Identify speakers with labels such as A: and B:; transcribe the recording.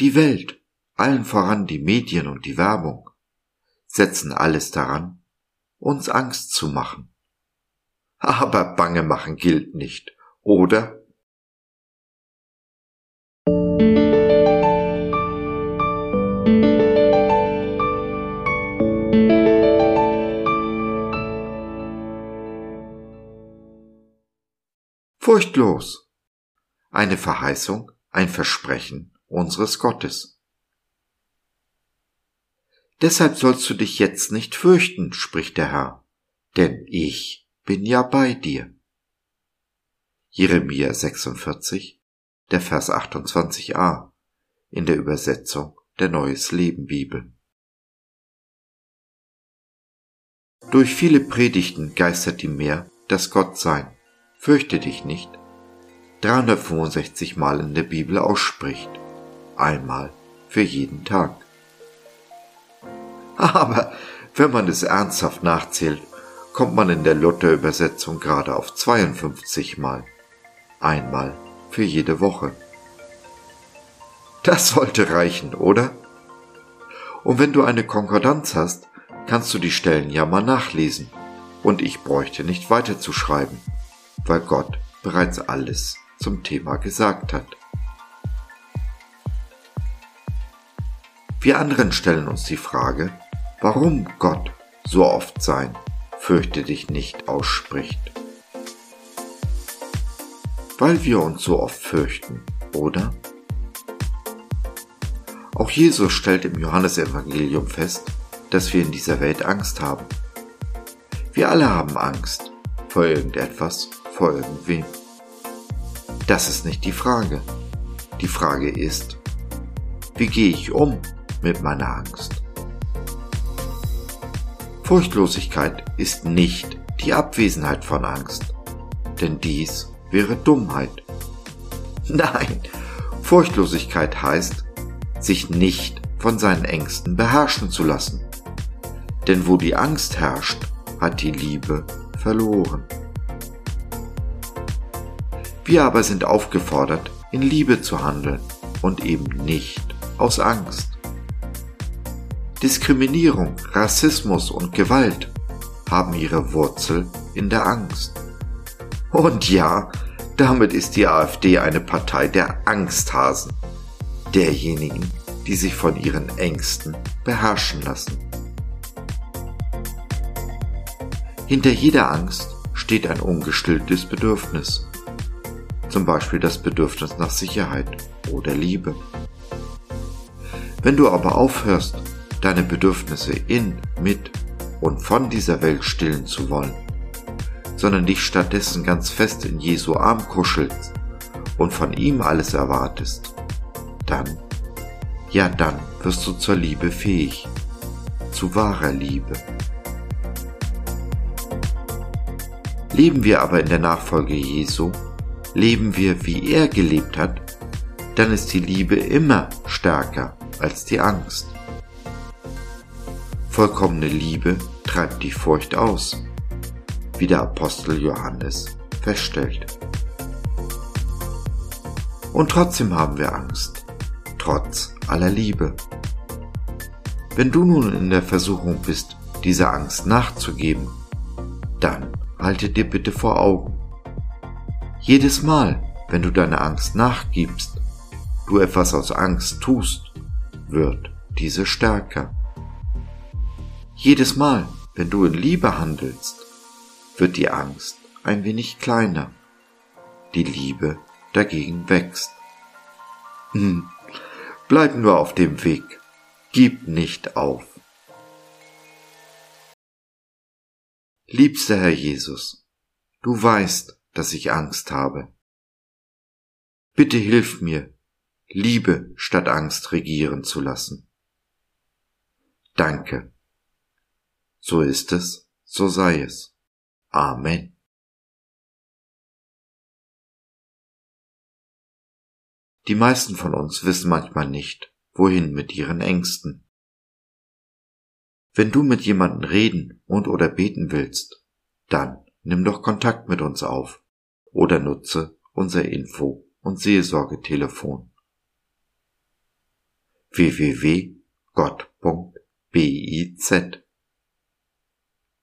A: Die Welt, allen voran die Medien und die Werbung, setzen alles daran, uns Angst zu machen. Aber Bange machen gilt nicht, oder? Furchtlos. Eine Verheißung, ein Versprechen unseres Gottes. Deshalb sollst du dich jetzt nicht fürchten, spricht der Herr, denn ich bin ja bei dir. Jeremia 46, der Vers 28a in der Übersetzung der Neues Leben Bibel. Durch viele Predigten geistert ihm mehr das Gottsein fürchte dich nicht, 365 Mal in der Bibel ausspricht, einmal für jeden Tag. Aber wenn man es ernsthaft nachzählt, kommt man in der Luther-Übersetzung gerade auf 52 Mal, einmal für jede Woche. Das sollte reichen, oder? Und wenn du eine Konkordanz hast, kannst du die Stellen ja mal nachlesen, und ich bräuchte nicht weiterzuschreiben weil Gott bereits alles zum Thema gesagt hat. Wir anderen stellen uns die Frage, warum Gott so oft sein Fürchte dich nicht ausspricht. Weil wir uns so oft fürchten, oder? Auch Jesus stellt im Johannesevangelium fest, dass wir in dieser Welt Angst haben. Wir alle haben Angst vor irgendetwas vor irgendwem. Das ist nicht die Frage. Die Frage ist, wie gehe ich um mit meiner Angst? Furchtlosigkeit ist nicht die Abwesenheit von Angst, denn dies wäre Dummheit. Nein, Furchtlosigkeit heißt, sich nicht von seinen Ängsten beherrschen zu lassen. Denn wo die Angst herrscht, hat die Liebe verloren. Wir aber sind aufgefordert, in Liebe zu handeln und eben nicht aus Angst. Diskriminierung, Rassismus und Gewalt haben ihre Wurzel in der Angst. Und ja, damit ist die AfD eine Partei der Angsthasen, derjenigen, die sich von ihren Ängsten beherrschen lassen. Hinter jeder Angst steht ein ungestilltes Bedürfnis zum Beispiel das Bedürfnis nach Sicherheit oder Liebe. Wenn du aber aufhörst, deine Bedürfnisse in, mit und von dieser Welt stillen zu wollen, sondern dich stattdessen ganz fest in Jesu Arm kuschelst und von ihm alles erwartest, dann, ja dann wirst du zur Liebe fähig, zu wahrer Liebe. Leben wir aber in der Nachfolge Jesu, leben wir, wie er gelebt hat, dann ist die Liebe immer stärker als die Angst. Vollkommene Liebe treibt die Furcht aus, wie der Apostel Johannes feststellt. Und trotzdem haben wir Angst, trotz aller Liebe. Wenn du nun in der Versuchung bist, dieser Angst nachzugeben, dann halte dir bitte vor Augen, jedes Mal, wenn du deiner Angst nachgibst, du etwas aus Angst tust, wird diese stärker. Jedes Mal, wenn du in Liebe handelst, wird die Angst ein wenig kleiner. Die Liebe dagegen wächst. Hm. Bleib nur auf dem Weg. Gib nicht auf. Liebster Herr Jesus, du weißt, dass ich Angst habe. Bitte hilf mir, Liebe statt Angst regieren zu lassen. Danke. So ist es, so sei es. Amen. Die meisten von uns wissen manchmal nicht, wohin mit ihren Ängsten. Wenn du mit jemandem reden und oder beten willst, dann nimm doch Kontakt mit uns auf oder nutze unser Info- und Seelsorgetelefon www.gott.biz